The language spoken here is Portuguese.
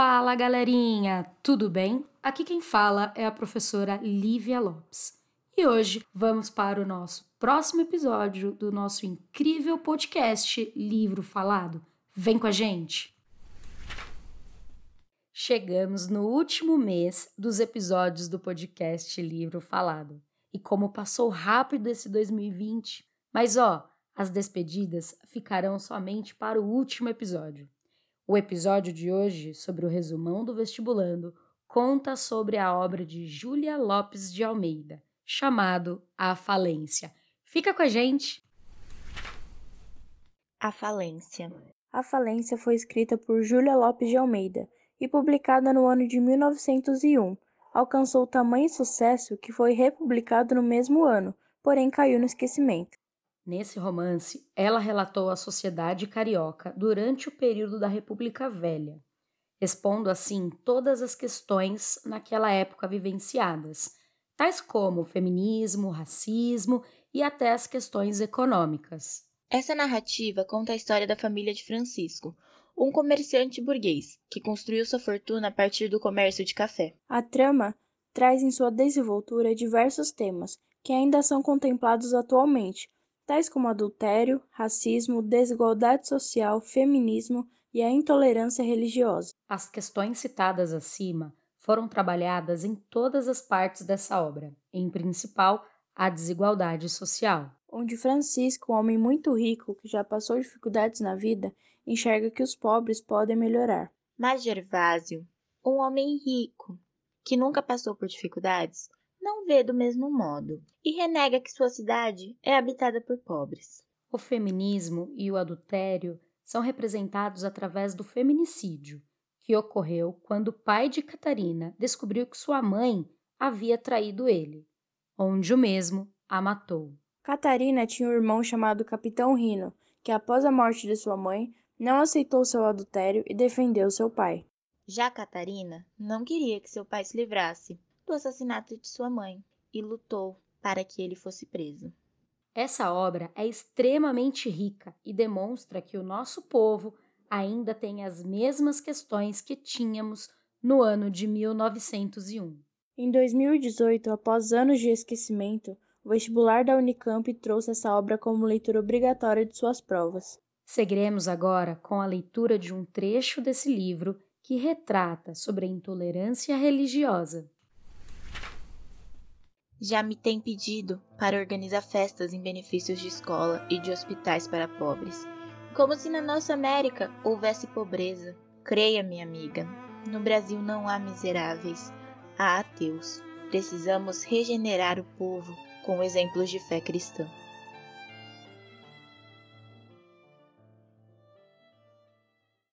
Fala galerinha, tudo bem? Aqui quem fala é a professora Lívia Lopes. E hoje vamos para o nosso próximo episódio do nosso incrível podcast Livro Falado. Vem com a gente! Chegamos no último mês dos episódios do podcast Livro Falado. E como passou rápido esse 2020, mas ó, as despedidas ficarão somente para o último episódio. O episódio de hoje, sobre o resumão do vestibulando, conta sobre a obra de Júlia Lopes de Almeida, chamado A Falência. Fica com a gente! A Falência. A Falência foi escrita por Júlia Lopes de Almeida e publicada no ano de 1901. Alcançou tamanho sucesso que foi republicado no mesmo ano, porém caiu no esquecimento. Nesse romance, ela relatou a sociedade carioca durante o período da República Velha, expondo assim todas as questões naquela época vivenciadas, tais como o feminismo, o racismo e até as questões econômicas. Essa narrativa conta a história da família de Francisco, um comerciante burguês que construiu sua fortuna a partir do comércio de café. A trama traz em sua desenvoltura diversos temas que ainda são contemplados atualmente, tais como adultério, racismo, desigualdade social, feminismo e a intolerância religiosa. As questões citadas acima foram trabalhadas em todas as partes dessa obra, em principal a desigualdade social. Onde Francisco, um homem muito rico que já passou dificuldades na vida, enxerga que os pobres podem melhorar. Mas Gervásio, um homem rico que nunca passou por dificuldades, não vê do mesmo modo e renega que sua cidade é habitada por pobres. O feminismo e o adultério são representados através do feminicídio, que ocorreu quando o pai de Catarina descobriu que sua mãe havia traído ele, onde o mesmo a matou. Catarina tinha um irmão chamado Capitão Rino, que após a morte de sua mãe não aceitou seu adultério e defendeu seu pai. Já Catarina não queria que seu pai se livrasse do assassinato de sua mãe e lutou para que ele fosse preso. Essa obra é extremamente rica e demonstra que o nosso povo ainda tem as mesmas questões que tínhamos no ano de 1901. Em 2018, após anos de esquecimento, o vestibular da Unicamp trouxe essa obra como leitura obrigatória de suas provas. Seguiremos agora com a leitura de um trecho desse livro que retrata sobre a intolerância religiosa. Já me tem pedido para organizar festas em benefícios de escola e de hospitais para pobres. Como se na nossa América houvesse pobreza. Creia, minha amiga, no Brasil não há miseráveis, há ateus. Precisamos regenerar o povo com exemplos de fé cristã.